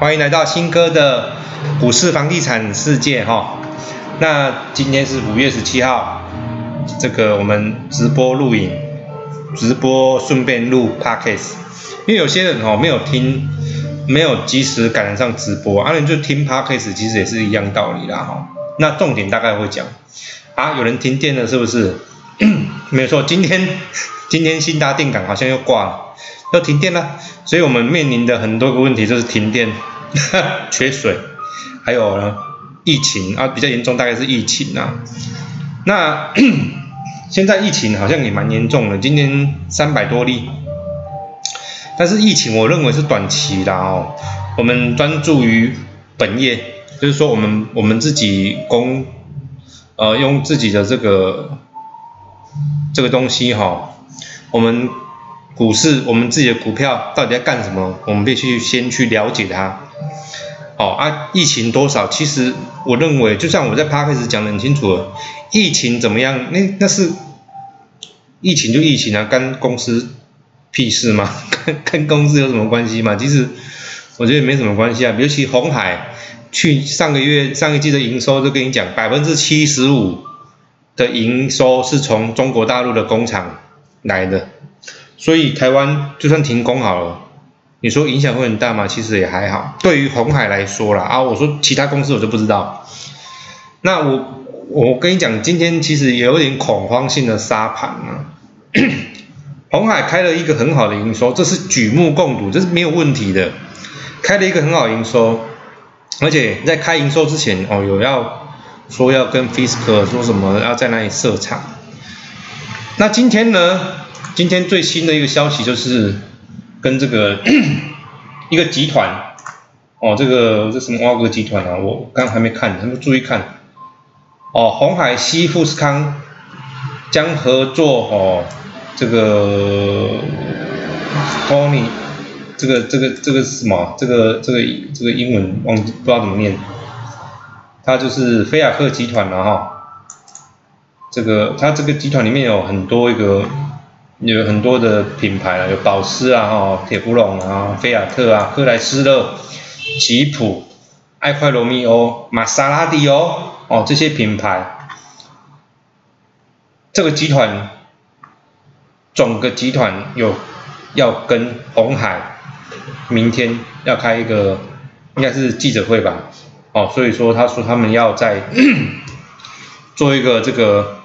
欢迎来到新哥的股市房地产世界哈。那今天是五月十七号，这个我们直播录影，直播顺便录 podcast。因为有些人哦没有听，没有及时赶得上直播，啊，你就听 podcast，其实也是一样道理啦哈。那重点大概会讲，啊，有人停电了是不是？没错，今天今天新达定港好像又挂了，要停电了，所以我们面临的很多个问题就是停电。缺水，还有呢，疫情啊，比较严重，大概是疫情啊。那 现在疫情好像也蛮严重的，今年三百多例。但是疫情我认为是短期的哦，我们专注于本业，就是说我们我们自己供，呃，用自己的这个这个东西哈，我们股市，我们自己的股票到底在干什么，我们必须先去了解它。哦啊，疫情多少？其实我认为，就像我在 p 开始讲的很清楚了，疫情怎么样？那那是疫情就疫情啊，跟公司屁事吗？跟跟公司有什么关系吗？其实我觉得没什么关系啊。尤其红海去上个月上一季的营收就跟你讲，百分之七十五的营收是从中国大陆的工厂来的，所以台湾就算停工好了。你说影响会很大吗？其实也还好。对于红海来说啦，啊，我说其他公司我就不知道。那我我跟你讲，今天其实也有点恐慌性的杀盘啊。红海开了一个很好的营收，这是举目共睹，这是没有问题的。开了一个很好营收，而且在开营收之前哦，有要说要跟 Fisk 说什么，要在那里设厂。那今天呢？今天最新的一个消息就是。跟这个 一个集团哦，这个这什么挖哥集团啊？我刚还没看，他们注意看哦。红海西富士康将合作哦，这个 Tony，这个这个这个是什么？这个这个这个英文忘记不知道怎么念，他就是菲亚克集团了哈。这个它这个集团里面有很多一个。有很多的品牌啊，有保时啊、哈铁氟龙啊、菲亚特啊、克莱斯勒、吉普、爱快罗密欧、玛莎拉蒂哦，哦这些品牌，这个集团，整个集团有要跟红海明天要开一个应该是记者会吧，哦，所以说他说他们要在 做一个这个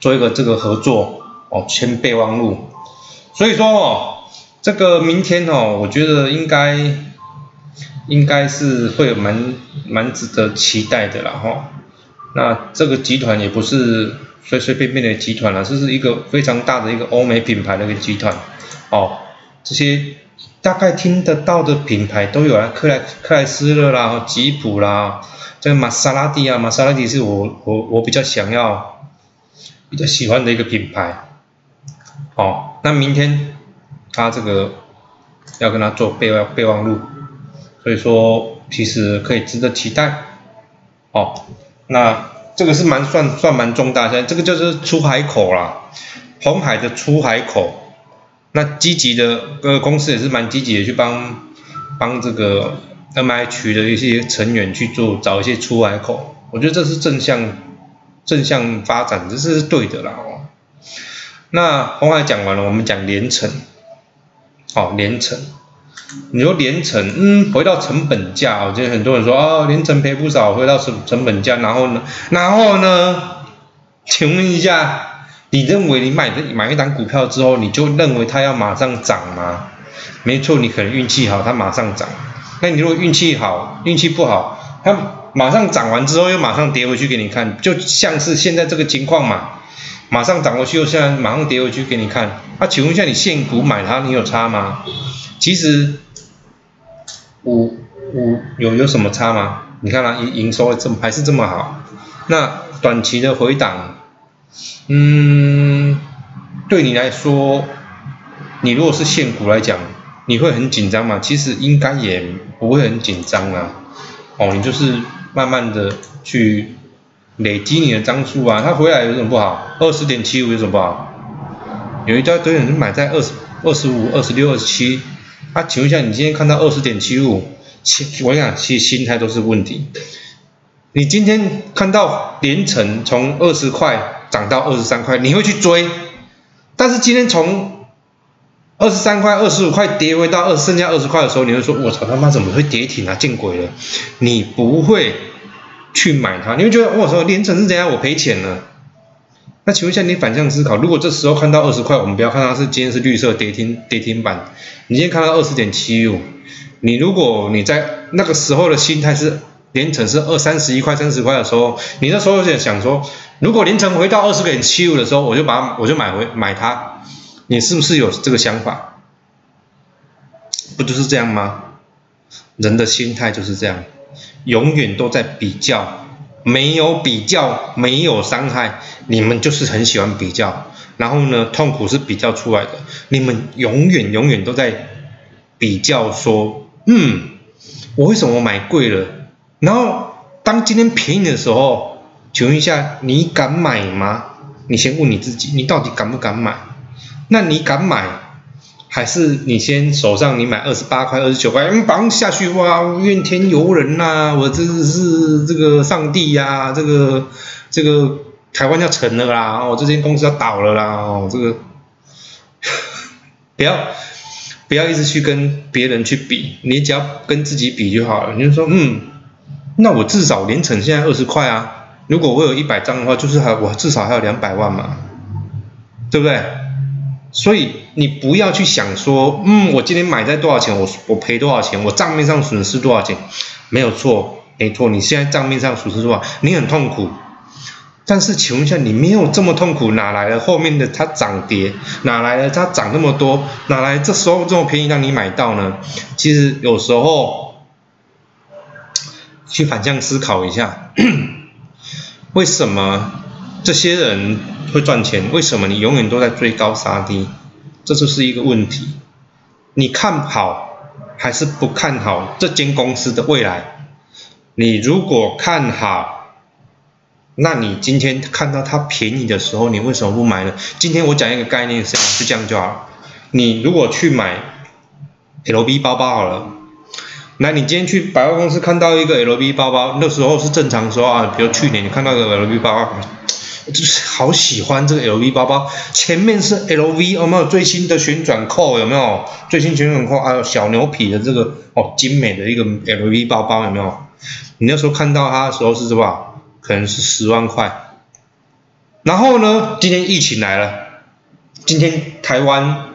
做一个这个合作。哦，签备忘录，所以说哦，这个明天哦，我觉得应该应该是会蛮蛮值得期待的啦哈。那这个集团也不是随随便便的集团了，这是一个非常大的一个欧美品牌的一个集团。哦，这些大概听得到的品牌都有啊，克莱克莱斯勒啦，吉普啦，这个玛莎拉蒂啊，玛莎拉蒂是我我我比较想要比较喜欢的一个品牌。哦，那明天他这个要跟他做备忘备忘录，所以说其实可以值得期待。哦，那这个是蛮算算蛮重大，现在这个就是出海口啦，红海的出海口。那积极的呃公司也是蛮积极的去帮帮这个 M I 区的一些成员去做找一些出海口，我觉得这是正向正向发展，这是对的啦哦。那红海讲完了，我们讲连城，好连城，你说连城，嗯，回到成本价，我觉得很多人说啊，连城赔不少，回到成成本价，然后呢，然后呢，请问一下，你认为你买的买一档股票之后，你就认为它要马上涨吗？没错，你可能运气好，它马上涨。那你如果运气好，运气不好，它马上涨完之后又马上跌回去给你看，就像是现在这个情况嘛。马上涨过去，又现在马上跌回去给你看。那请问一下，你现股买它，你有差吗？其实五五有有什么差吗？你看它营营收这么还是这么好。那短期的回档，嗯，对你来说，你如果是现股来讲，你会很紧张吗？其实应该也不会很紧张啊。哦，你就是慢慢的去。累积你的张数啊，他回来有什么不好？二十点七五有什么不好？有一家堆人买在二十二十五、二十六、二十七，啊，请问一下，你今天看到二十点七五，其我想，其实心态都是问题。你今天看到连城从二十块涨到二十三块，你会去追？但是今天从二十三块、二十五块跌回到二剩下二十块的时候，你会说：“我操他妈怎么会跌停啊？见鬼了！”你不会去买它，你会觉得：“我操，连城是怎样？我赔钱了。”那请问一下，你反向思考，如果这时候看到二十块，我们不要看它是今天是绿色跌停跌停板，你今天看到二十点七五，你如果你在那个时候的心态是连城是二三十一块、三十块的时候，你那时候在想说，如果连城回到二十点七五的时候，我就把我就买回买它，你是不是有这个想法？不就是这样吗？人的心态就是这样，永远都在比较。没有比较，没有伤害，你们就是很喜欢比较，然后呢，痛苦是比较出来的。你们永远永远都在比较，说，嗯，我为什么买贵了？然后当今天便宜的时候，请问一下，你敢买吗？你先问你自己，你到底敢不敢买？那你敢买？还是你先手上你买二十八块二十九块，嗯，绑下去哇，怨天尤人呐，我这是这个上帝呀，这个这个台湾要沉了啦，哦，这间公司要倒了啦，哦，这个 不要不要一直去跟别人去比，你只要跟自己比就好了。你就说，嗯，那我至少连成现在二十块啊，如果我有一百张的话，就是还我至少还有两百万嘛，对不对？所以你不要去想说，嗯，我今天买在多少钱，我我赔多少钱，我账面上损失多少钱，没有错，没错，你现在账面上损失多少，你很痛苦。但是请问一下，你没有这么痛苦，哪来的后面的它涨跌，哪来的它涨那么多，哪来这时候这么便宜让你买到呢？其实有时候去反向思考一下，为什么这些人？会赚钱？为什么你永远都在追高杀低？这就是一个问题。你看好还是不看好这间公司的未来？你如果看好，那你今天看到它便宜的时候，你为什么不买呢？今天我讲一个概念，是就这样就好。你如果去买 LV 包包好了，那你今天去百货公司看到一个 LV 包包，那时候是正常说啊，比如去年你看到一个 LV 包包。就是好喜欢这个 LV 包包，前面是 LV，有没有最新的旋转扣？有没有最新旋转扣？还有小牛皮的这个哦，精美的一个 LV 包包有没有？你那时候看到它的时候是多少？可能是十万块。然后呢，今天疫情来了，今天台湾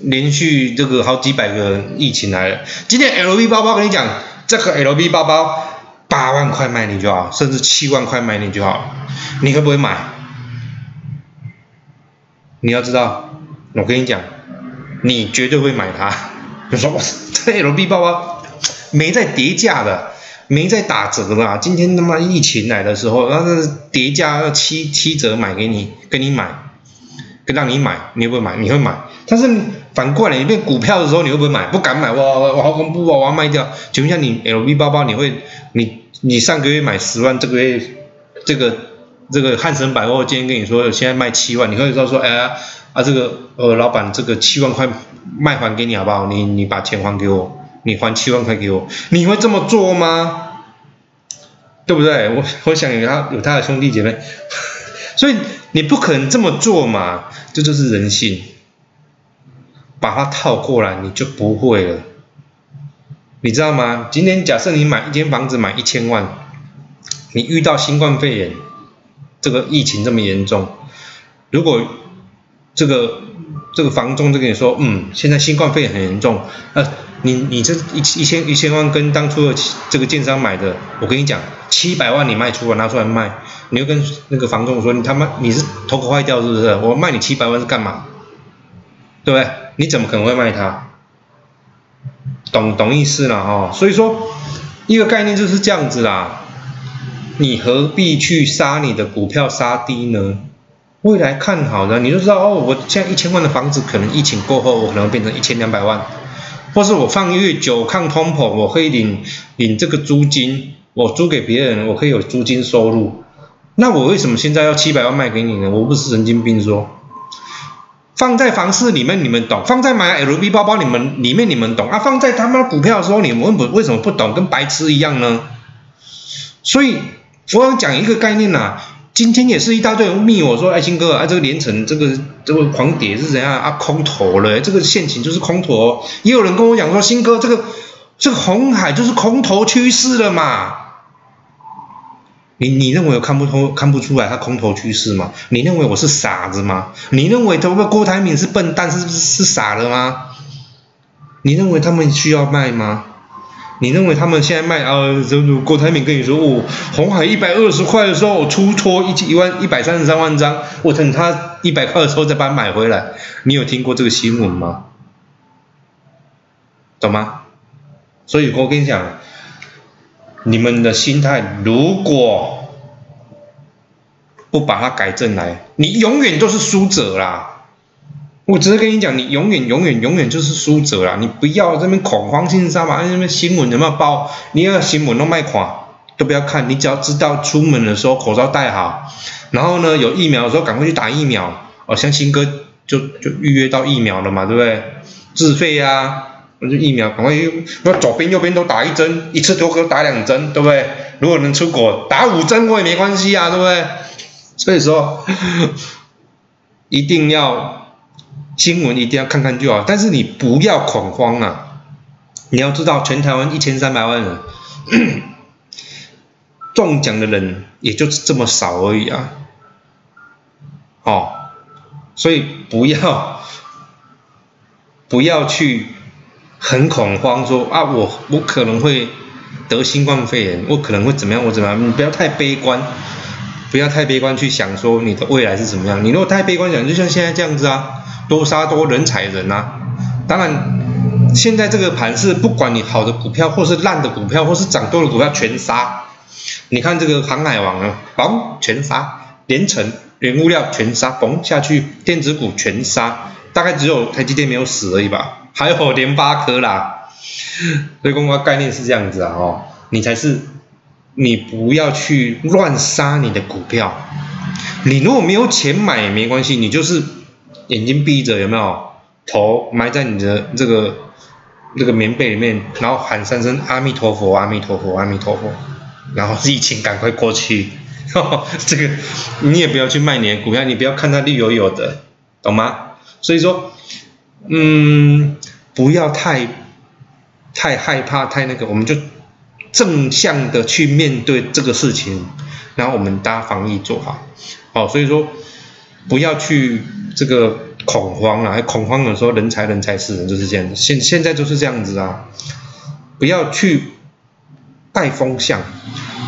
连续这个好几百个疫情来了，今天 LV 包包跟你讲，这个 LV 包包。八万块卖你就好，甚至七万块卖你就好，你会不会买？你要知道，我跟你讲，你绝对会买它。你说我这 LV 包包没在叠价的，没在打折的，今天他妈疫情来的时候，那是叠价七七折买给你，跟你买，跟让你买，你会不会买？你会买。但是反过来，你变股票的时候，你会不会买？不敢买，哇哇好恐怖啊！我要卖掉。请问一下，你 LV 包包，你会你？你上个月买十万，这个月这个这个汉神百货今天跟你说现在卖七万，你会说说哎呀啊这个呃老板这个七万块卖还给你好不好？你你把钱还给我，你还七万块给我，你会这么做吗？对不对？我我想有他有他的兄弟姐妹，所以你不可能这么做嘛，这就是人性，把它套过来你就不会了。你知道吗？今天假设你买一间房子买一千万，你遇到新冠肺炎这个疫情这么严重，如果这个这个房东就跟你说，嗯，现在新冠肺炎很严重，呃，你你这一一千一千万跟当初的这个建商买的，我跟你讲，七百万你卖出来拿出来卖，你就跟那个房东说，你他妈你是头壳坏掉是不是？我卖你七百万是干嘛？对不对？你怎么可能会卖它？懂懂意思了哈，所以说一个概念就是这样子啦，你何必去杀你的股票杀低呢？未来看好的，你就知道哦，我现在一千万的房子，可能疫情过后我可能变成一千两百万，或是我放越久抗通膨，我可以领领这个租金，我租给别人，我可以有租金收入。那我为什么现在要七百万卖给你呢？我不是神经病说。放在房市里面你们懂，放在买 LV 包包你们里面你们懂啊，放在他妈股票的时候你们为为什么不懂，跟白痴一样呢？所以我想讲一个概念呐，今天也是一大堆人密我说，哎，新哥啊，这个连城这个这个狂跌是怎样啊？空头了，这个陷阱就是空头。也有人跟我讲说，新哥这个这个红海就是空头趋势了嘛？你你认为我看不通看不出来他空头趋势吗？你认为我是傻子吗？你认为这个郭台铭是笨蛋是是傻了吗？你认为他们需要卖吗？你认为他们现在卖啊？郭台铭跟你说，哦，红海一百二十块的时候，我出脱一一万一百三十三万张，我等他一百块的时候再把它买回来。你有听过这个新闻吗？懂吗？所以我跟你讲。你们的心态如果不把它改正来，你永远都是输者啦！我只是跟你讲，你永远、永远、永远就是输者啦！你不要这边恐慌性杀嘛，那边新闻有没有报？你要新闻都卖垮，都不要看，你只要知道出门的时候口罩戴好，然后呢有疫苗的时候赶快去打疫苗。哦，像新哥就就预约到疫苗了嘛，对不对？自费呀。那就疫苗，赶快用，那左边右边都打一针，一次都可打两针，对不对？如果能出国，打五针我也没关系啊，对不对？所以说，一定要新闻一定要看看就好，但是你不要恐慌啊！你要知道，全台湾一千三百万人，中奖的人也就这么少而已啊！哦，所以不要不要去。很恐慌，说啊，我我可能会得新冠肺炎，我可能会怎么样，我怎么样？你不要太悲观，不要太悲观去想说你的未来是怎么样。你如果太悲观想，就像现在这样子啊，多杀多人踩人啊。当然，现在这个盘是不管你好的股票，或是烂的股票，或是涨多的股票全杀。你看这个航海王啊，嘣全杀，连成原物料全杀，嘣下去，电子股全杀，大概只有台积电没有死而已吧。还有联发科啦，所以公关概念是这样子啊，哦，你才是，你不要去乱杀你的股票，你如果没有钱买也没关系，你就是眼睛闭着有没有，头埋在你的这个那个棉被里面，然后喊三声阿弥陀佛，阿弥陀佛，阿弥陀佛，然后疫情赶快过去，这个你也不要去卖你的股票，你不要看它绿油油的，懂吗？所以说。嗯，不要太太害怕，太那个，我们就正向的去面对这个事情，然后我们大家防疫做好，好，所以说不要去这个恐慌啊，恐慌的时候人才人才是人就是这样子，现现在就是这样子啊，不要去带风向，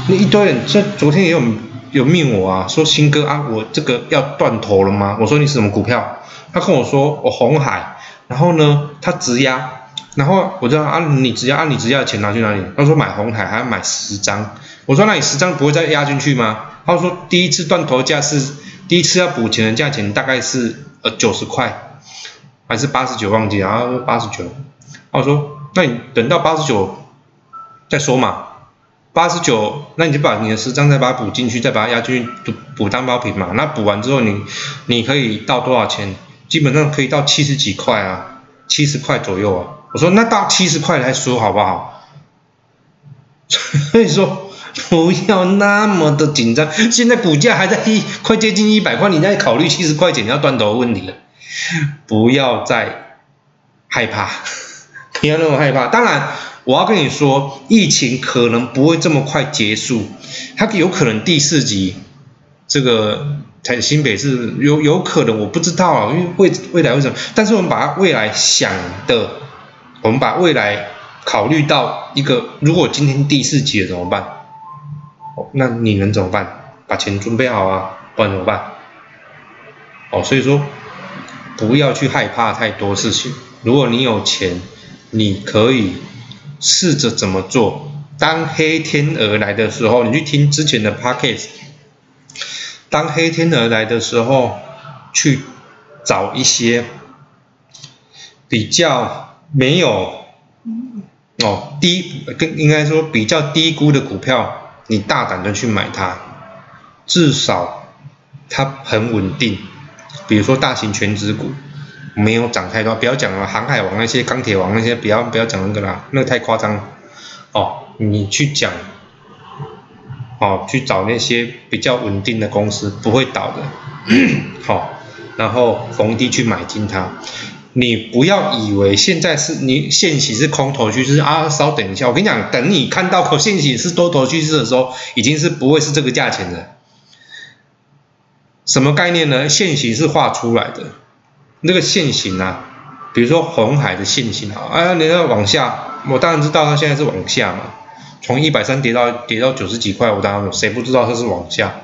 那一堆人，这昨天也有有命我啊，说新哥啊，我这个要断头了吗？我说你是什么股票？他跟我说我红海。然后呢，他直押，然后我就啊，你直押，啊，你直押的钱拿去哪里？他说买红海还要买十张，我说那你十张不会再压进去吗？他说第一次断头价是第一次要补钱的价钱大概是呃九十块，还是八十九忘记，然后八十九，我说那你等到八十九再说嘛，八十九那你就把你的十张再把它补进去，再把它压进去补补单包品嘛，那补完之后你你可以到多少钱？基本上可以到七十几块啊，七十块左右啊。我说那到七十块来说好不好？所以说不要那么的紧张。现在股价还在一快接近一百块，你在考虑七十块钱要断头问题了。不要再害怕，不要那么害怕。当然，我要跟你说，疫情可能不会这么快结束，它有可能第四集这个。在新北市有有可能，我不知道啊，因为未未来为什么？但是我们把未来想的，我们把未来考虑到一个，如果今天第四集了怎么办？那你能怎么办？把钱准备好啊，不然怎么办？哦，所以说不要去害怕太多事情。如果你有钱，你可以试着怎么做？当黑天鹅来的时候，你去听之前的 podcast。当黑天鹅来的时候，去找一些比较没有哦低跟应该说比较低估的股票，你大胆的去买它，至少它很稳定。比如说大型全值股，没有涨太多，不要讲了，航海王那些、钢铁王那些，不要不要讲那个啦，那个太夸张。哦，你去讲，哦，去找那些比较稳定的公司，不会倒的。好，然后逢低去买进它。你不要以为现在是你现行是空头趋势啊，稍等一下，我跟你讲，等你看到口现行是多头趋势的时候，已经是不会是这个价钱的。什么概念呢？线形是画出来的，那个线形啊，比如说红海的线形啊，啊，你要往下，我当然知道它现在是往下嘛，从一百三跌到跌到九十几块，我当然谁不知道它是往下？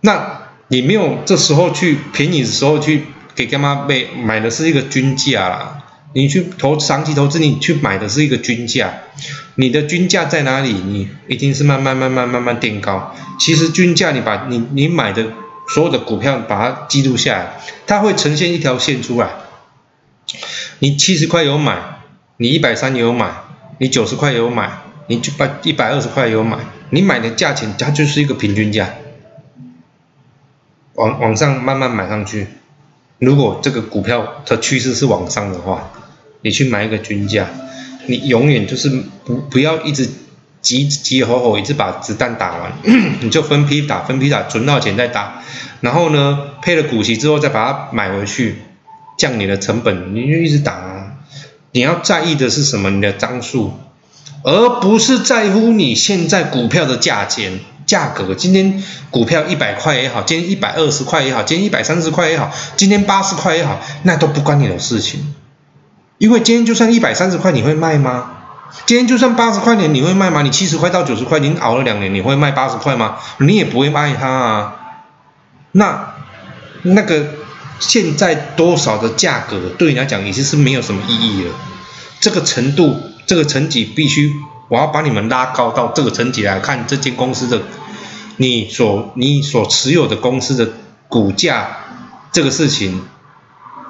那你没有这时候去便宜的时候去给干妈买买的是一个均价啦，你去投长期投资，你去买的是一个均价，你的均价在哪里？你一定是慢慢慢慢慢慢垫高。其实均价你把你你买的所有的股票把它记录下来，它会呈现一条线出来。你七十块有买，你一百三有买，你九十块有买，你就把一百二十块有买，你买的价钱它就是一个平均价，往往上慢慢买上去。如果这个股票的趋势是往上的话，你去买一个均价，你永远就是不不要一直急急吼吼，一直把子弹打完，你就分批打，分批打，存到钱再打，然后呢配了股息之后再把它买回去，降你的成本，你就一直打啊。你要在意的是什么？你的张数，而不是在乎你现在股票的价钱价格。今天股票一百块也好，今天一百二十块也好，今天一百三十块也好，今天八十块也好，那都不关你的事情。因为今天就算一百三十块，你会卖吗？今天就算八十块钱，你会卖吗？你七十块到九十块，你熬了两年，你会卖八十块吗？你也不会卖它啊。那那个现在多少的价格对你来讲已经是没有什么意义了。这个程度，这个层级必须，我要把你们拉高到这个层级来看这间公司的，你所你所持有的公司的股价这个事情。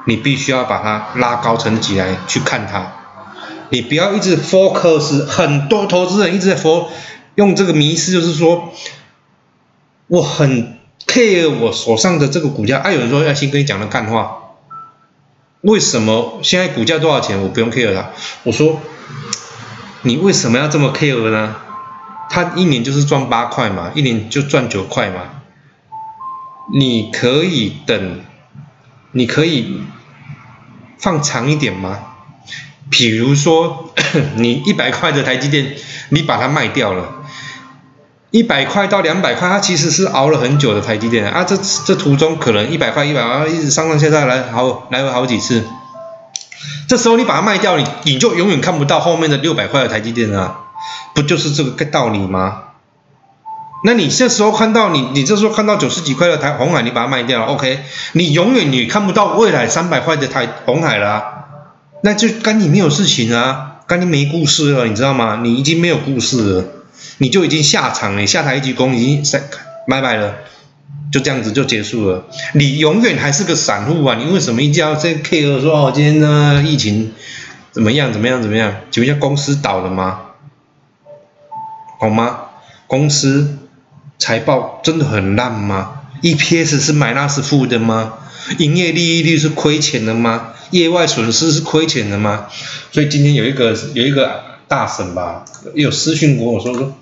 你必须要把它拉高层级来去看它，你不要一直 focus，很多投资人一直在 fo 用这个迷思就是说，我很 care 我手上的这个股价，啊有人说要先跟你讲的干话，为什么现在股价多少钱我不用 care 了？我说，你为什么要这么 care 呢？他一年就是赚八块嘛，一年就赚九块嘛，你可以等。你可以放长一点吗？比如说，你一百块的台积电，你把它卖掉了，一百块到两百块，它其实是熬了很久的台积电啊。这这途中可能一百块一百块一直上上下下来好来回好几次，这时候你把它卖掉，你你就永远看不到后面的六百块的台积电啊，不就是这个道理吗？那你这时候看到你，你这时候看到九十几块的台红海，你把它卖掉了，OK？你永远你看不到未来三百块的台红海了，那就跟你没有事情啊，跟你没故事了，你知道吗？你已经没有故事了，你就已经下场了，下台一鞠躬已经三拜拜了，就这样子就结束了。你永远还是个散户啊，你为什么一定要这 K 说哦，今天呢疫情怎么样怎么样怎么样？请问一下公司倒了吗？好吗？公司。财报真的很烂吗？EPS 是买那是负的吗？营业利益率是亏钱的吗？业外损失是亏钱的吗？所以今天有一个有一个大神吧，有私讯跟我说说，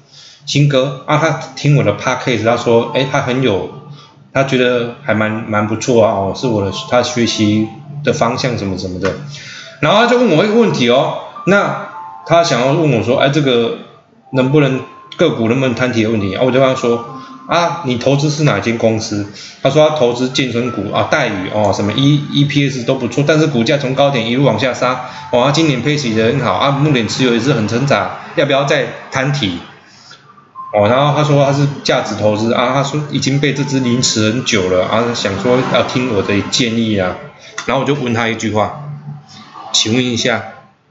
新哥啊，他听我的 podcast，他说，哎，他很有，他觉得还蛮蛮不错啊，是我的他学习的方向什么什么的，然后他就问我一个问题哦，那他想要问我说，哎，这个能不能？个股能不能摊提的问题啊？我就跟他说啊，你投资是哪间公司？他说他投资健身股啊，待遇哦，什么 E E P S 都不错，但是股价从高点一路往下杀，哦，今年配息的很好啊，目前持有也是很挣扎，要不要再摊提？哦，然后他说他是价值投资啊，他说已经被这只凌迟很久了啊，想说要听我的建议啊，然后我就问他一句话，请问一下，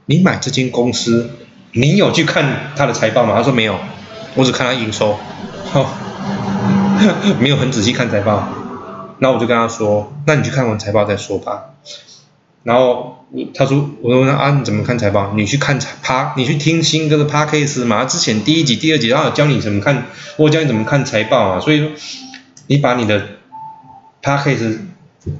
你买这间公司，你有去看他的财报吗？他说没有。我只看他营收，哦 没有很仔细看财报。那我就跟他说：“那你去看完财报再说吧。”然后他说：“我问他啊，你怎么看财报？你去看财趴，你去听新哥的 p a c a s e 嘛？之前第一集、第二集，然后教你怎么看，我教你怎么看财报啊。所以说，你把你的 p a c a s e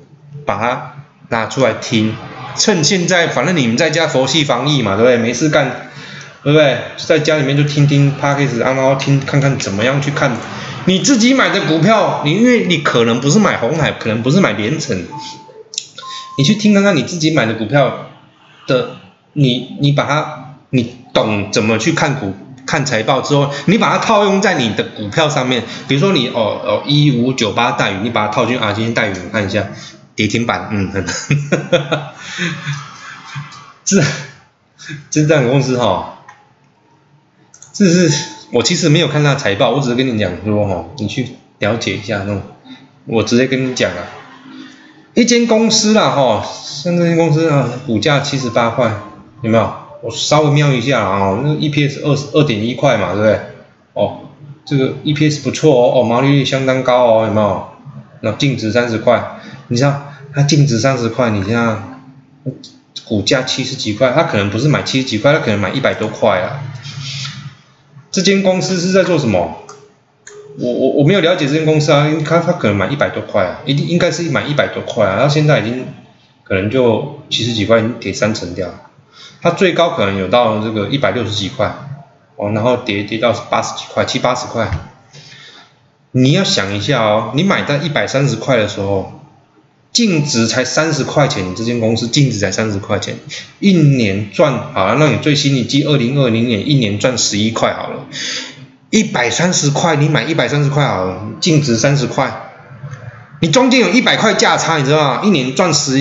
把它拿出来听，趁现在反正你们在家佛系防疫嘛，对不对？没事干，对不对？在家里面就听听 p a c k a g e 然后听看看怎么样去看你自己买的股票，你因为你可能不是买红海，可能不是买连城，你去听刚刚你自己买的股票的，你你把它，你懂怎么去看股？看财报之后，你把它套用在你的股票上面，比如说你哦哦一五九八待遇，你把它套进啊，今天待遇我看一下，跌停板，嗯，这这这样的公司哈，这是我其实没有看它财报，我只是跟你讲说哈，你去了解一下那种，我直接跟你讲啊，一间公司啦哈，像这间公司啊，股价七十八块，有没有？我稍微瞄一下啊，那 EPS 二二点一块嘛，对不对？哦，这个 EPS 不错哦，哦，毛利率相当高哦，有没有？那净值三十块，你像它净值三十块，你像股价七十几块，它可能不是买七十几块，它可能买一百多块啊。这间公司是在做什么？我我我没有了解这间公司啊，因为它它可能买一百多块啊，一定应该是买一百多块啊，它现在已经可能就七十几块，已经跌三成掉。它最高可能有到这个一百六十几块，哦，然后跌跌到八十几块，七八十块。你要想一下哦，你买在一百三十块的时候，净值才三十块钱，你这间公司净值才三十块钱，一年赚好了，那你最新你记二零二零年一年赚十一块好了，一百三十块你买一百三十块好了，净值三十块，你中间有一百块价差，你知道吗？一年赚十，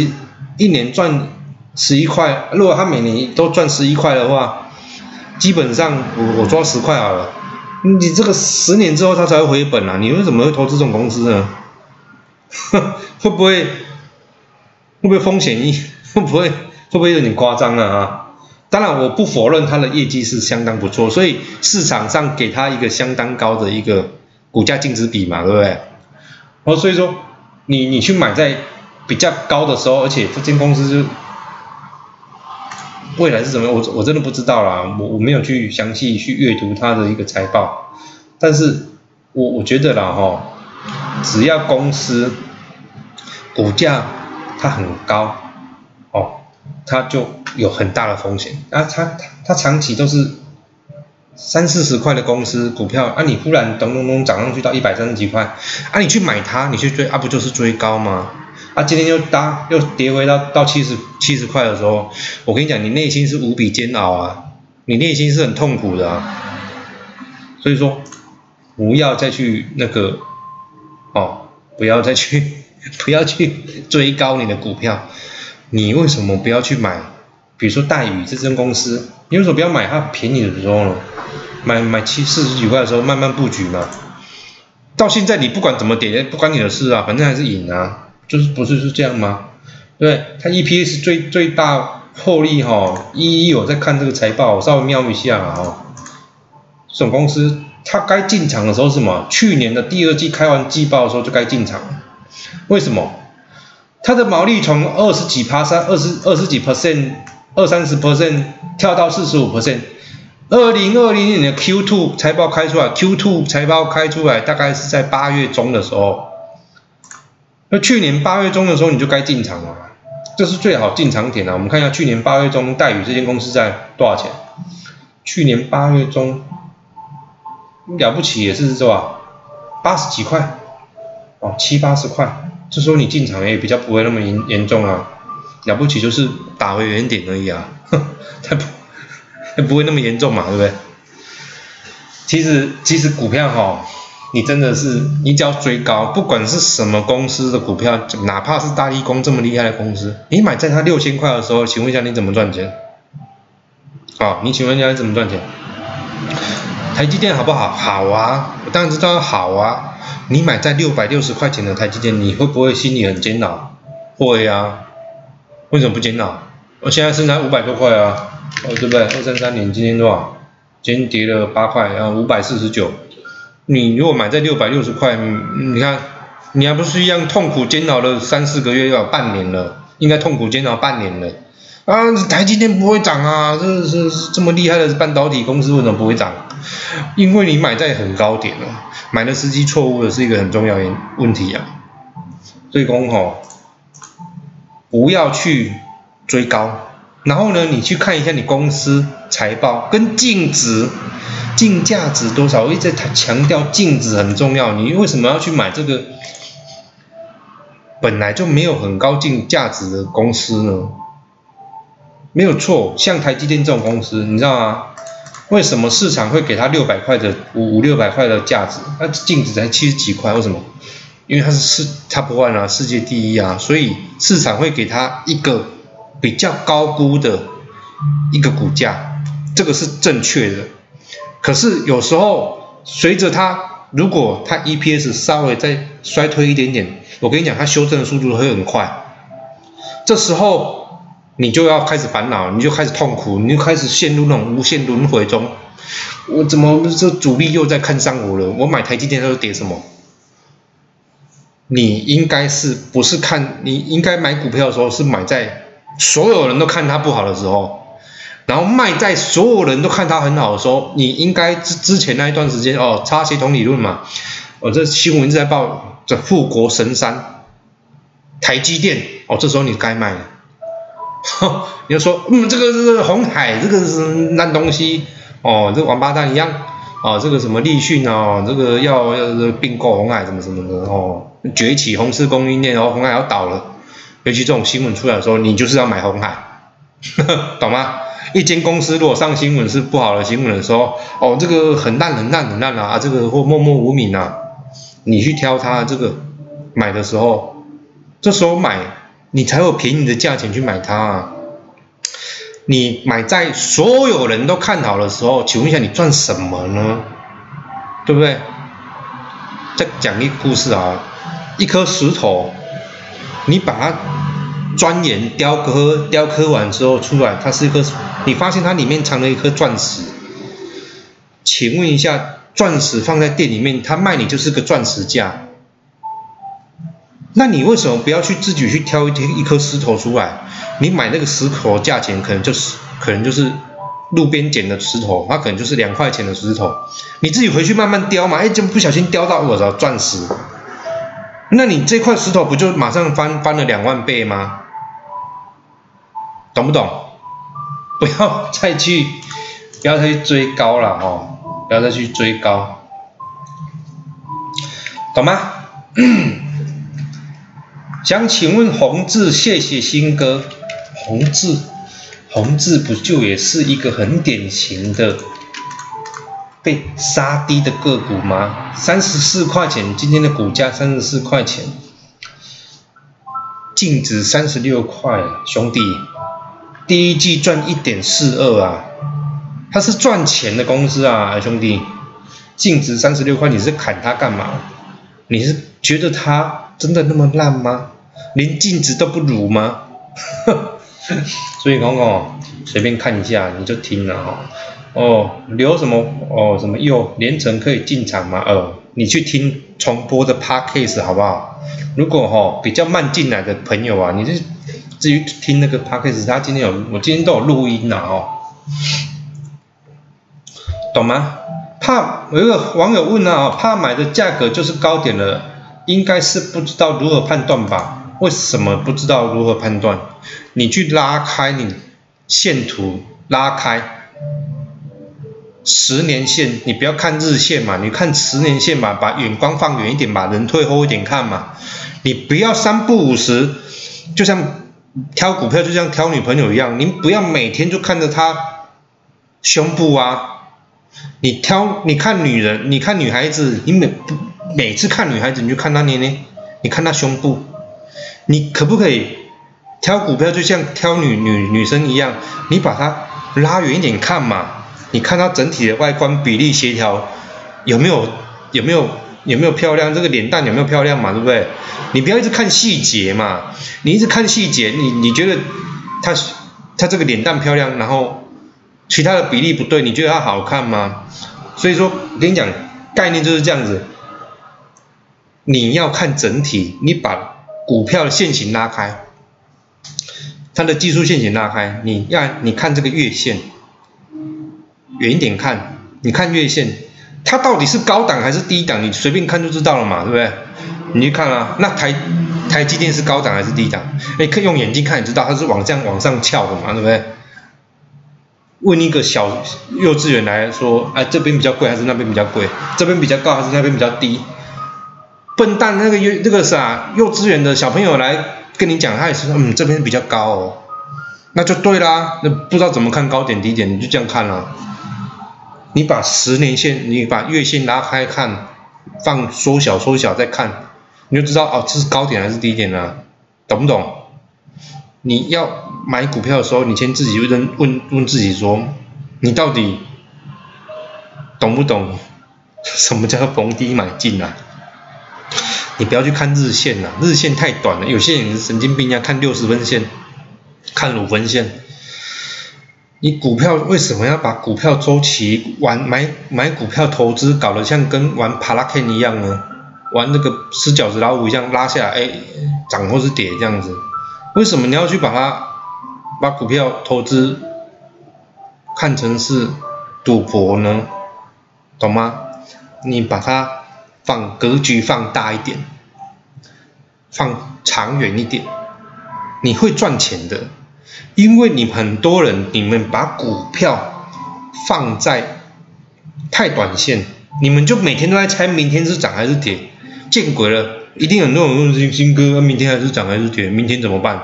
一年赚。十一块，如果他每年都赚十一块的话，基本上我我抓十块好了。你这个十年之后他才会回本啊！你为什么会投资这种公司呢？会不会会不会风险一会不会会不会有点夸张了啊？当然我不否认他的业绩是相当不错，所以市场上给他一个相当高的一个股价净值比嘛，对不对？哦，所以说你你去买在比较高的时候，而且这间公司就。未来是怎么样？我我真的不知道啦，我我没有去详细去阅读它的一个财报，但是我我觉得啦哈，只要公司股价它很高，它就有很大的风险啊，它它长期都是三四十块的公司股票啊，你忽然咚咚咚涨上去到一百三十几块啊，你去买它，你去追啊，不就是追高吗？啊，今天又搭又跌回到到七十七十块的时候，我跟你讲，你内心是无比煎熬啊，你内心是很痛苦的啊。所以说，不要再去那个，哦，不要再去，不要去追高你的股票。你为什么不要去买？比如说戴宇这间公司，你为什么不要买它便宜的时候呢？买买七四十几块的时候慢慢布局嘛。到现在你不管怎么点，不关你的事啊，反正还是赢啊。就是不是是这样吗？对，它 EPS 最最大获利哈，一一我在看这个财报，我稍微瞄一下哈。这种公司它该进场的时候是什么？去年的第二季开完季报的时候就该进场。为什么？它的毛利从二十几趴三二十二十几 percent 二三十 percent 跳到四十五 percent。二零二零年的 Q two 财报开出来，Q two 财报开出来大概是在八月中的时候。那去年八月中的时候你就该进场了，这是最好进场点了。我们看一下去年八月中带宇这间公司在多少钱？去年八月中了不起也是是吧？八十几块，哦七八十块，这时候你进场也比较不会那么严严重啊。了不起就是打回原点而已啊，它不它 不会那么严重嘛，对不对？其实其实股票哈。你真的是，你只要追高，不管是什么公司的股票，哪怕是大立光这么厉害的公司，你买在它六千块的时候，请问一下你怎么赚钱？啊，你请问一下你怎么赚钱？台积电好不好？好啊，我当然知道好啊。你买在六百六十块钱的台积电，你会不会心里很煎熬？会啊。为什么不煎熬？我现在是拿五百多块啊，哦对不对？二三三年今天多少？今天跌了八块，然后五百四十九。你如果买在六百六十块，你看，你还不是一样痛苦煎熬了三四个月，要半年了，应该痛苦煎熬半年了。啊，台积电不会涨啊，这是这么厉害的半导体公司为什么不会涨？因为你买在很高点了，买的时机错误的是一个很重要的问题啊。所以讲吼，不要去追高。然后呢，你去看一下你公司财报跟净值、净价值多少？我一直在强调净值很重要。你为什么要去买这个本来就没有很高净价值的公司呢？没有错，像台积电这种公司，你知道吗？为什么市场会给它六百块的五五六百块的价值？那净值才七十几块，为什么？因为它是世 top one 啊，世界第一啊，所以市场会给它一个。比较高估的一个股价，这个是正确的。可是有时候随着它，如果它 EPS 稍微再衰退一点点，我跟你讲，它修正的速度会很快。这时候你就要开始烦恼，你就开始痛苦，你就开始陷入那种无限轮回中。我怎么这主力又在看上我了？我买台积电时候跌什么？你应该是不是看？你应该买股票的时候是买在。所有人都看它不好的时候，然后卖在所有人都看它很好的时候，你应该之之前那一段时间哦，差协同理论嘛，哦这新闻在报这富国神山，台积电哦，这时候你该卖了，你就说嗯这个是红海，这个是烂东西。哦，这王八蛋一样。哦，这个什么立讯哦，这个要要并购红海什么什么的。哦，崛起红色供应链然后，红海要倒了。尤其这种新闻出来的时候，你就是要买红海，懂吗？一间公司如果上新闻是不好的新闻的时候，哦，这个很烂很烂很烂啊，这个或默默无名啊，你去挑它这个买的时候，这时候买你才有便宜的价钱去买它啊。你买在所有人都看好的时候，请问一下你赚什么呢？对不对？再讲一个故事啊，一颗石头。你把它钻研雕刻，雕刻完之后出来，它是一颗，你发现它里面藏了一颗钻石。请问一下，钻石放在店里面，它卖你就是个钻石价。那你为什么不要去自己去挑一一颗石头出来？你买那个石头价钱可能就是可能就是路边捡的石头，它可能就是两块钱的石头，你自己回去慢慢雕嘛。哎，就不小心雕到我的钻石？那你这块石头不就马上翻翻了两万倍吗？懂不懂？不要再去，不要再去追高了哦，不要再去追高，懂吗？想请问红字，谢谢新哥，红字，红字不就也是一个很典型的？被杀低的个股吗？三十四块钱，今天的股价三十四块钱，净值三十六块，兄弟，第一季赚一点四二啊，它是赚钱的公司啊，兄弟，净值三十六块，你是砍它干嘛？你是觉得它真的那么烂吗？连镜子都不如吗？所以刚刚随便看一下你就听了哈。哦，留什么？哦，什么又连城可以进场吗？呃，你去听重播的 podcast 好不好？如果哈比较慢进来的朋友啊，你是至于听那个 podcast，他今天有，我今天都有录音了哦，懂吗？怕有一个网友问了啊，怕买的价格就是高点了，应该是不知道如何判断吧？为什么不知道如何判断？你去拉开你线图，拉开。十年线，你不要看日线嘛，你看十年线嘛，把眼光放远一点，把人退后一点看嘛。你不要三不五时，就像挑股票，就像挑女朋友一样，你不要每天就看着她胸部啊。你挑，你看女人，你看女孩子，你每不每次看女孩子，你就看她捏捏，你看她胸部，你可不可以挑股票就像挑女女女生一样，你把她拉远一点看嘛。你看她整体的外观比例协调有没有有没有有没有漂亮？这个脸蛋有没有漂亮嘛？对不对？你不要一直看细节嘛，你一直看细节，你你觉得她她这个脸蛋漂亮，然后其他的比例不对，你觉得她好看吗？所以说我跟你讲，概念就是这样子，你要看整体，你把股票的线型拉开，它的技术线型拉开，你要你看这个月线。远一点看，你看月线，它到底是高档还是低档？你随便看就知道了嘛，对不对？你去看啊，那台台积电是高档还是低档？哎，可以用眼睛看，你知道它是往这样往上翘的嘛，对不对？问一个小幼稚园来说，哎，这边比较贵还是那边比较贵？这边比较高还是那边比较低？笨蛋，那个幼那个啥幼稚园的小朋友来跟你讲，他也是，嗯，这边比较高哦，那就对啦。那不知道怎么看高点低点，你就这样看了。你把十年线，你把月线拉开看，放缩小缩小再看，你就知道哦，这是高点还是低点了，懂不懂？你要买股票的时候，你先自己问问问自己说，你到底懂不懂 什么叫逢低买进啊？你不要去看日线了，日线太短了。有些人神经病一样看六十分线，看五分线。你股票为什么要把股票周期玩买买股票投资搞得像跟玩帕拉 K 一样呢？玩那个吃饺子老虎一样拉下来，哎，涨或是跌这样子。为什么你要去把它把股票投资看成是赌博呢？懂吗？你把它放格局放大一点，放长远一点，你会赚钱的。因为你很多人你们把股票放在太短线，你们就每天都在猜明天是涨还是跌，见鬼了！一定很多人问新新哥，明天还是涨还是跌？明天怎么办？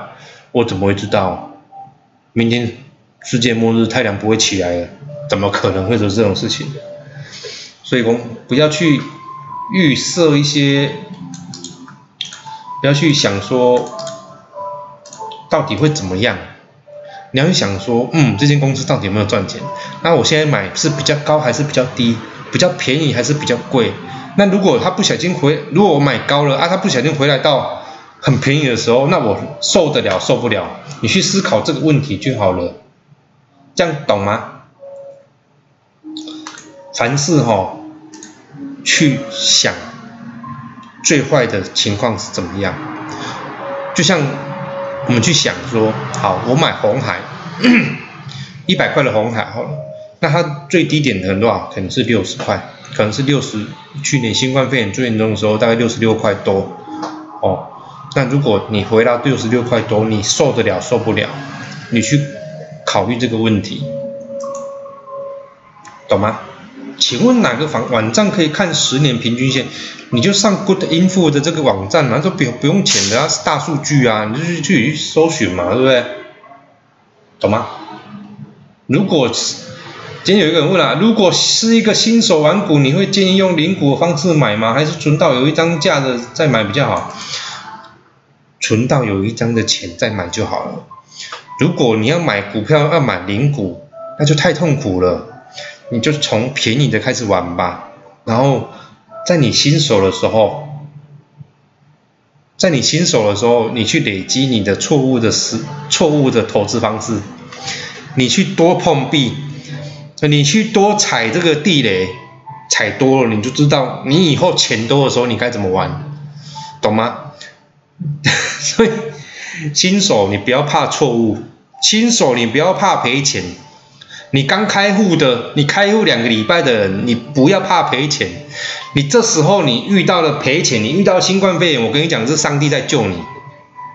我怎么会知道？明天世界末日，太阳不会起来了，怎么可能会有这种事情？所以，我不要去预设一些，不要去想说到底会怎么样。你要去想说，嗯，这间公司到底有没有赚钱？那我现在买是比较高还是比较低？比较便宜还是比较贵？那如果他不小心回，如果我买高了啊，他不小心回来到很便宜的时候，那我受得了受不了？你去思考这个问题就好了，这样懂吗？凡事哈，去想最坏的情况是怎么样，就像我们去想说，好，我买红海，一百块的红海好了，那它最低点可能多少？可能是六十块。可能是六十，去年新冠肺炎最严重的时候，大概六十六块多，哦，那如果你回到六十六块多，你受得了受不了？你去考虑这个问题，懂吗？请问哪个网网站可以看十年平均线？你就上 Good Info 的这个网站嘛，说不不用钱的，是大数据啊，你就去去搜寻嘛，对不对？懂吗？如果今天有一个人问了，如果是一个新手玩股，你会建议用零股的方式买吗？还是存到有一张价的再买比较好？存到有一张的钱再买就好了。如果你要买股票要买零股，那就太痛苦了。你就从便宜的开始玩吧。然后在你新手的时候，在你新手的时候，你去累积你的错误的思错误的投资方式，你去多碰壁。你去多踩这个地雷，踩多了你就知道，你以后钱多的时候你该怎么玩，懂吗？所以新手你不要怕错误，新手你不要怕赔钱，你刚开户的，你开户两个礼拜的人，你不要怕赔钱，你这时候你遇到了赔钱，你遇到新冠肺炎，我跟你讲是上帝在救你，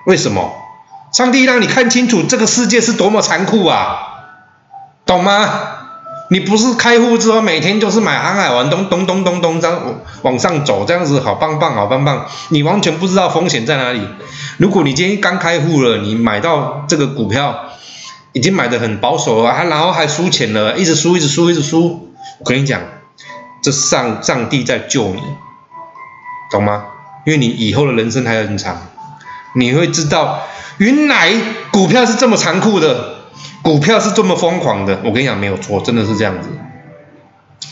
为什么？上帝让你看清楚这个世界是多么残酷啊，懂吗？你不是开户之后每天就是买航海王，咚咚咚咚咚这样往上走，这样子好棒棒，好棒棒。你完全不知道风险在哪里。如果你今天刚开户了，你买到这个股票已经买的很保守了，还然后还输钱了，一直输，一直输，一直输。我跟你讲，这上上帝在救你，懂吗？因为你以后的人生还很长，你会知道原来股票是这么残酷的。股票是这么疯狂的，我跟你讲没有错，真的是这样子，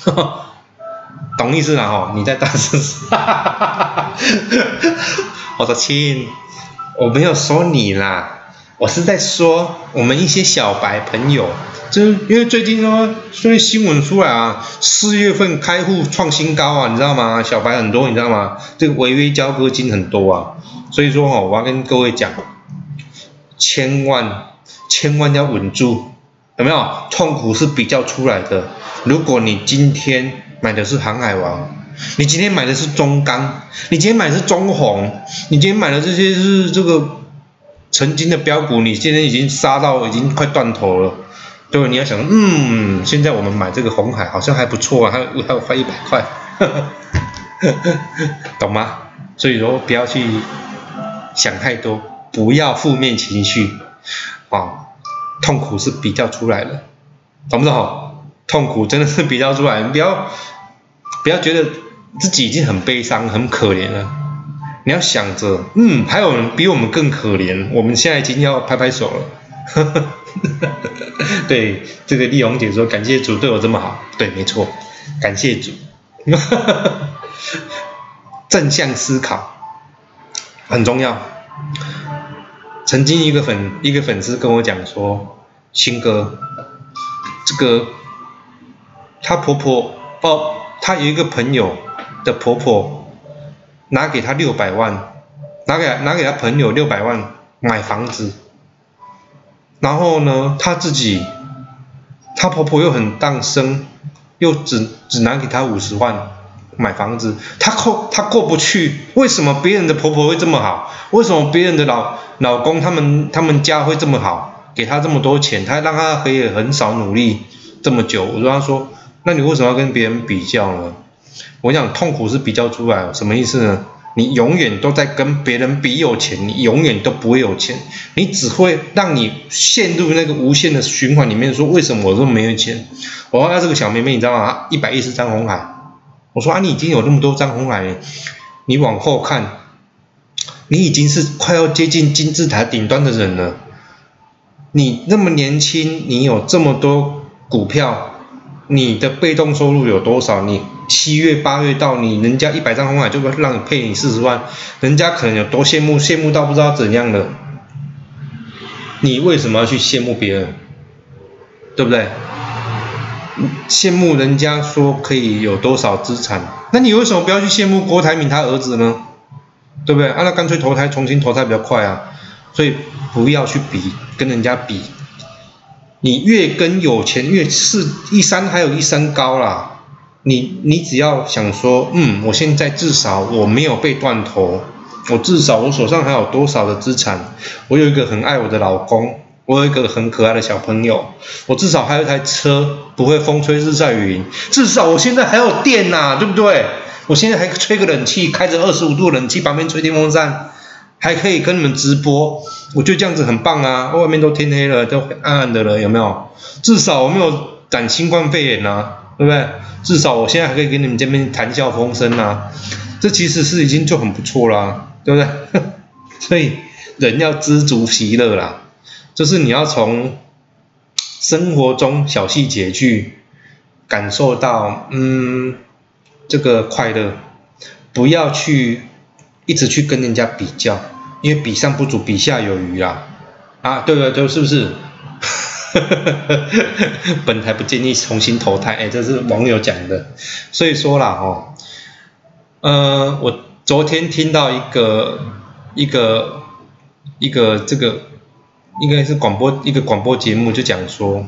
懂意思了哈？你在大声说，我说亲，我没有说你啦，我是在说我们一些小白朋友，就是因为最近说，所以新闻出来啊，四月份开户创新高啊，你知道吗？小白很多，你知道吗？这个违约交割金很多啊，所以说哈，我要跟各位讲，千万。千万要稳住，有没有？痛苦是比较出来的。如果你今天买的是航海王，你今天买的是中钢，你今天买的是中红，你今天买的这些是这个曾经的标股，你现在已经杀到已经快断头了。对，你要想，嗯，现在我们买这个红海好像还不错啊，还还有快一百块，懂吗？所以说不要去想太多，不要负面情绪，啊，痛苦是比较出来的，懂不懂？痛苦真的是比较出来，你不要不要觉得自己已经很悲伤、很可怜了，你要想着，嗯，还有人比我们更可怜，我们现在已经要拍拍手了。对，这个丽红姐说感谢主对我这么好，对，没错，感谢主。正向思考很重要。曾经一个粉一个粉丝跟我讲说，新哥，这个他婆婆哦，他有一个朋友的婆婆拿给他六百万，拿给拿给他朋友六百万买房子。然后呢，她自己，她婆婆又很当生，又只只拿给她五十万买房子，她过她过不去。为什么别人的婆婆会这么好？为什么别人的老老公他们他们家会这么好，给她这么多钱，她让她可以很少努力这么久？我跟她说，那你为什么要跟别人比较呢？我讲痛苦是比较出来，什么意思呢？你永远都在跟别人比有钱，你永远都不会有钱，你只会让你陷入那个无限的循环里面。说为什么我这么没有钱？我问他这个小妹妹，你知道吗？一百一十张红海。我说啊，你已经有那么多张红海，你往后看，你已经是快要接近金字塔顶端的人了。你那么年轻，你有这么多股票，你的被动收入有多少？你？七月八月到，你人家一百张红海就会让你配你四十万，人家可能有多羡慕，羡慕到不知道怎样的。你为什么要去羡慕别人？对不对？羡慕人家说可以有多少资产，那你为什么不要去羡慕郭台铭他儿子呢？对不对？啊，那干脆投胎重新投胎比较快啊。所以不要去比，跟人家比，你越跟有钱越是一山还有一山高啦。你你只要想说，嗯，我现在至少我没有被断头，我至少我手上还有多少的资产，我有一个很爱我的老公，我有一个很可爱的小朋友，我至少还有一台车不会风吹日晒雨淋，至少我现在还有电呐，对不对？我现在还吹个冷气，开着二十五度冷气，旁边吹电风扇，还可以跟你们直播，我觉得这样子很棒啊！外面都天黑了，都暗暗的了，有没有？至少我没有感新冠肺炎呐。对不对？至少我现在还可以跟你们这边谈笑风生啊，这其实是已经就很不错啦，对不对？所以人要知足喜乐啦，就是你要从生活中小细节去感受到，嗯，这个快乐，不要去一直去跟人家比较，因为比上不足，比下有余啊，啊，对对对，是不是？本台不建议重新投胎，哎，这是网友讲的，所以说啦，哦，呃，我昨天听到一个一个一个这个应该是广播一个广播节目，就讲说，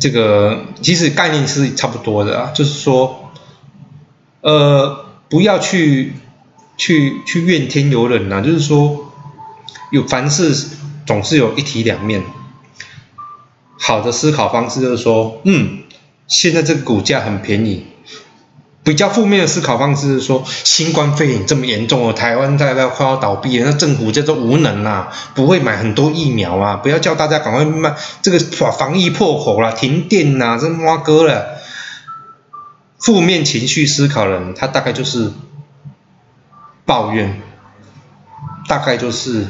这个其实概念是差不多的啊，就是说，呃，不要去去去怨天尤人呐，就是说，有凡事。总是有一体两面。好的思考方式就是说，嗯，现在这个股价很便宜。比较负面的思考方式是说，新冠肺炎这么严重哦，台湾大概快要倒闭了，那政府叫做无能啊，不会买很多疫苗啊，不要叫大家赶快卖这个防防疫破口啦，停电呐，这挖哥了。负面情绪思考人，他大概就是抱怨，大概就是。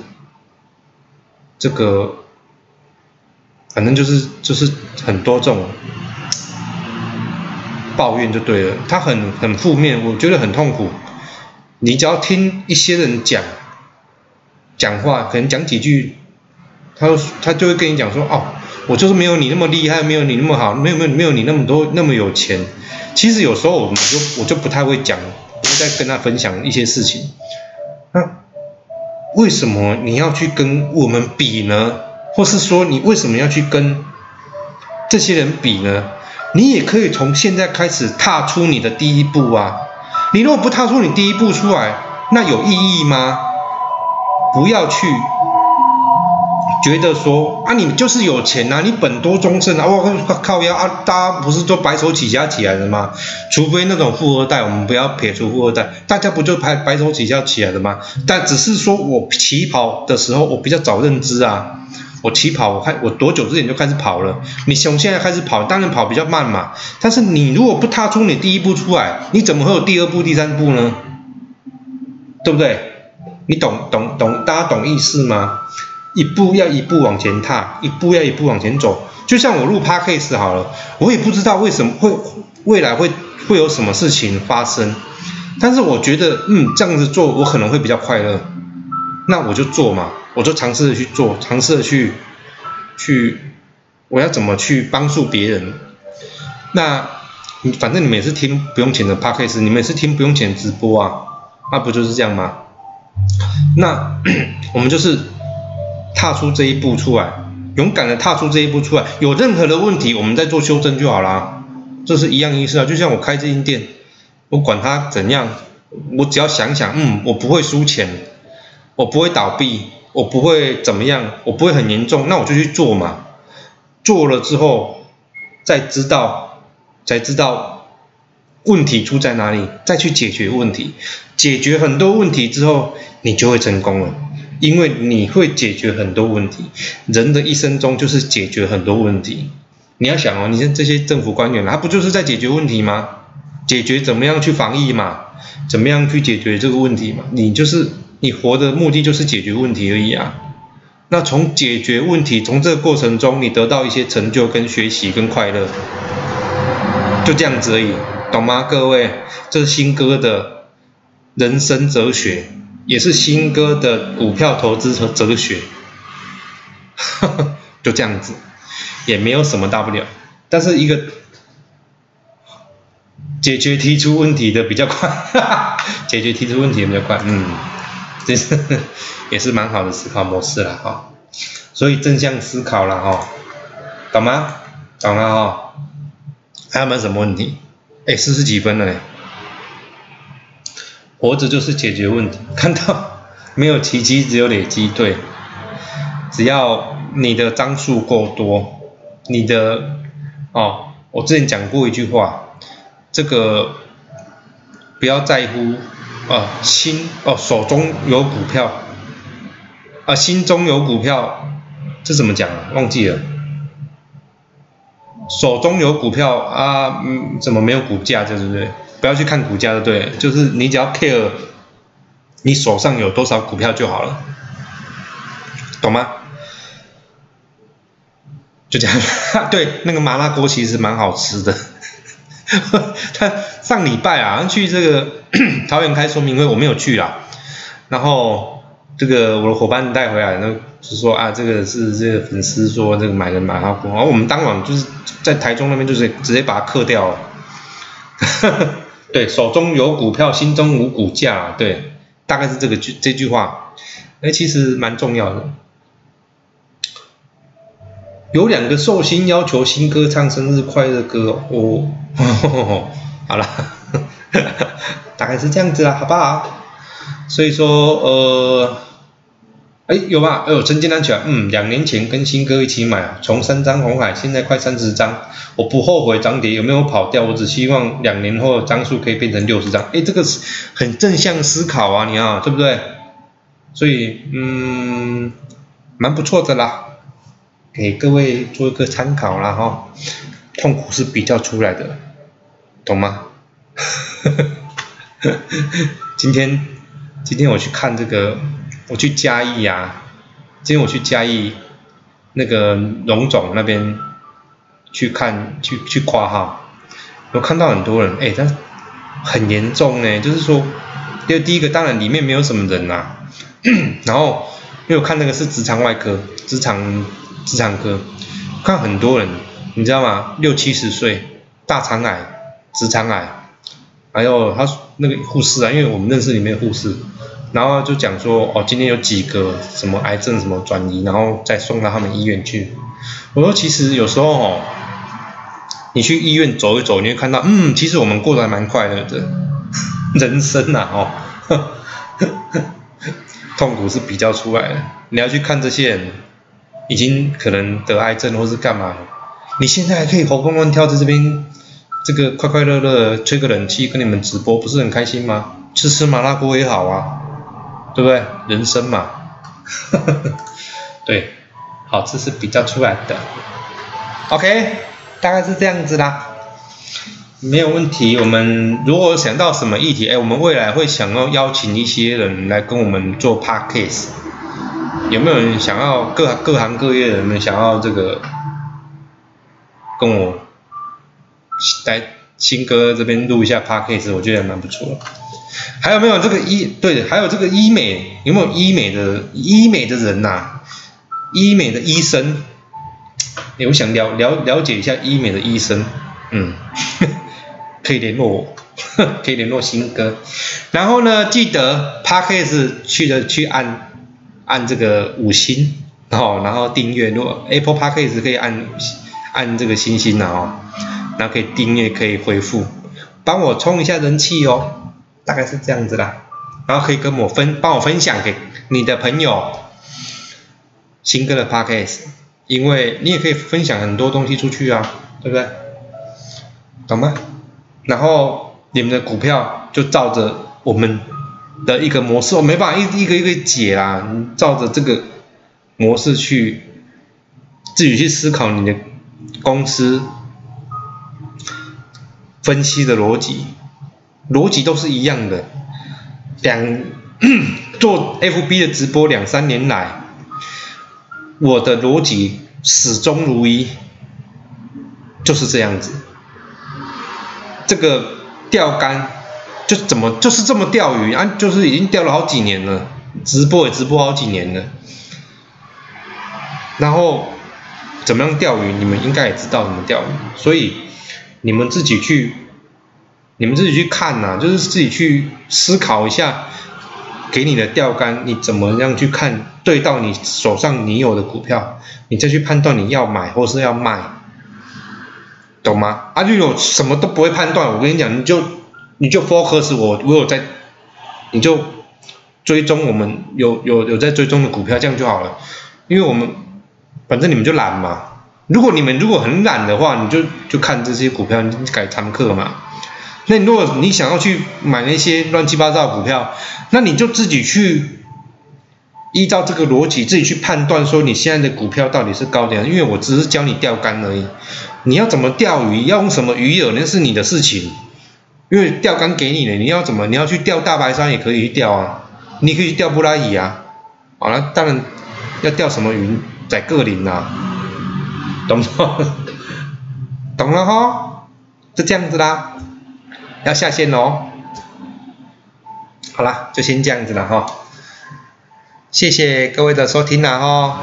这个反正就是就是很多这种抱怨就对了，他很很负面，我觉得很痛苦。你只要听一些人讲讲话，可能讲几句，他他就会跟你讲说，哦，我就是没有你那么厉害，没有你那么好，没有没有没有你那么多那么有钱。其实有时候我们就我就不太会讲，在跟他分享一些事情。那。为什么你要去跟我们比呢？或是说你为什么要去跟这些人比呢？你也可以从现在开始踏出你的第一步啊！你如果不踏出你第一步出来，那有意义吗？不要去觉得说啊，你就是有钱呐，你本多终身啊，我靠呀啊，大家不是都白手起家起来的吗？除非那种富二代，我们不要撇除富二代，大家不就白白手起家起来的吗？但只是说我起跑的时候，我比较早认知啊。我起跑，我开我多久之前就开始跑了？你从现在开始跑，当然跑比较慢嘛。但是你如果不踏出你第一步出来，你怎么会有第二步、第三步呢？对不对？你懂懂懂，大家懂意思吗？一步要一步往前踏，一步要一步往前走。就像我录 podcast 好了，我也不知道为什么会未来会会有什么事情发生，但是我觉得嗯这样子做我可能会比较快乐，那我就做嘛。我就尝试的去做，尝试的去去，我要怎么去帮助别人？那你反正你每次听不用钱的 podcast，你每次听不用钱直播啊，那不就是这样吗？那 我们就是踏出这一步出来，勇敢的踏出这一步出来，有任何的问题，我们再做修正就好啦。这是一样意思啊。就像我开这间店，我管它怎样，我只要想想，嗯，我不会输钱，我不会倒闭。我不会怎么样，我不会很严重，那我就去做嘛。做了之后，再知道，才知道问题出在哪里，再去解决问题。解决很多问题之后，你就会成功了，因为你会解决很多问题。人的一生中就是解决很多问题。你要想哦，你像这些政府官员，他不就是在解决问题吗？解决怎么样去防疫嘛？怎么样去解决这个问题嘛？你就是。你活的目的就是解决问题而已啊，那从解决问题，从这个过程中，你得到一些成就、跟学习、跟快乐，就这样子而已，懂吗？各位，这是新哥的人生哲学，也是新哥的股票投资和哲学，就这样子，也没有什么大不了，但是一个解决提出问题的比较快，解决提出问题比较快，嗯。这 是也是蛮好的思考模式了哈，所以正向思考了哈，懂吗？懂了哈，还有没有什么问题？哎，四十几分了嘞，活着就是解决问题，看到没有奇迹，只有累积，对，只要你的张数够多，你的哦，我之前讲过一句话，这个不要在乎。啊，心哦，手中有股票，啊，心中有股票，这怎么讲啊？忘记了。手中有股票啊，嗯，怎么没有股价？对不对？不要去看股价的，对，就是你只要 care 你手上有多少股票就好了，懂吗？就这样，对，那个麻辣锅其实蛮好吃的。他上礼拜啊，去这个 桃园开说明会，我没有去啦。然后这个我的伙伴带回来，那就说啊，这个是这个粉丝说这个买的麻辣锅，然后我们当晚就是在台中那边就是直接把它刻掉了。对，手中有股票，心中无股价，对，大概是这个句这句话，哎，其实蛮重要的。有两个寿星要求新歌唱生日快乐歌哦，好了，大概是这样子啦，好不好？所以说呃，哎有吧？哎呦，陈金丹讲，嗯，两年前跟新哥一起买，从三张红海，现在快三十张，我不后悔涨跌有没有跑掉，我只希望两年后张数可以变成六十张，哎，这个是很正向思考啊，你啊，对不对？所以嗯，蛮不错的啦。给各位做一个参考啦哈，痛苦是比较出来的，懂吗？今天今天我去看这个，我去嘉义呀，今天我去嘉义那个龙总那边去看去去挂号，我看到很多人哎，但很严重呢，就是说，因为第一个当然里面没有什么人呐，然后因为我看那个是直肠外科，直肠。直肠科看很多人，你知道吗？六七十岁，大肠癌、直肠癌，还有他那个护士啊，因为我们认识里面的护士，然后就讲说，哦，今天有几个什么癌症什么转移，然后再送到他们医院去。我说其实有时候哦，你去医院走一走，你会看到，嗯，其实我们过得还蛮快乐的，人生呐，哦，痛苦是比较出来的。你要去看这些人，已经可能得癌症或是干嘛，你现在还可以活蹦乱跳在这边，这个快快乐乐吹个冷气跟你们直播，不是很开心吗？吃吃麻辣锅也好啊，对不对？人生嘛，对，好，这是比较出来的。OK，大概是这样子啦，没有问题。我们如果想到什么议题，哎，我们未来会想要邀请一些人来跟我们做 Podcast，有没有人想要各各行各业的人们想要这个跟我来新哥这边录一下 Podcast，我觉得蛮不错。还有没有这个医对，还有这个医美有没有医美的医美的人呐？医美的医生，我想了了了解一下医美的医生，嗯，可以联络我，可以联络新哥。然后呢，记得 p a c k a g e 去的去按按这个五星，然后然后订阅，如果 Apple p a c k a g e 可以按按这个星星的哦，然后可以订阅可以回复，帮我冲一下人气哦。大概是这样子啦，然后可以跟我分，帮我分享给你的朋友，新哥的 podcast，因为你也可以分享很多东西出去啊，对不对？懂吗？然后你们的股票就照着我们的一个模式，我没办法一一个一个解啦，照着这个模式去自己去思考你的公司分析的逻辑。逻辑都是一样的，两 做 FB 的直播两三年来，我的逻辑始终如一，就是这样子。这个钓竿就怎么就是这么钓鱼啊？就是已经钓了好几年了，直播也直播好几年了。然后怎么样钓鱼？你们应该也知道怎么钓鱼，所以你们自己去。你们自己去看呐，就是自己去思考一下，给你的钓竿你怎么样去看，对到你手上你有的股票，你再去判断你要买或是要卖，懂吗？啊，就有什么都不会判断，我跟你讲，你就你就 focus 我，我有在，你就追踪我们有有有在追踪的股票，这样就好了。因为我们反正你们就懒嘛，如果你们如果很懒的话，你就就看这些股票，你改常客嘛。那如果你想要去买那些乱七八糟的股票，那你就自己去依照这个逻辑自己去判断，说你现在的股票到底是高点，因为我只是教你钓竿而已。你要怎么钓鱼，要用什么鱼饵，那是你的事情。因为钓竿给你了，你要怎么，你要去钓大白鲨也可以去钓啊，你可以去钓布拉蚁啊。好了，当然要钓什么鱼，在个林呐，懂不懂？懂了哈，就这样子啦。要下线喽，好了，就先这样子了哈，谢谢各位的收听了哈。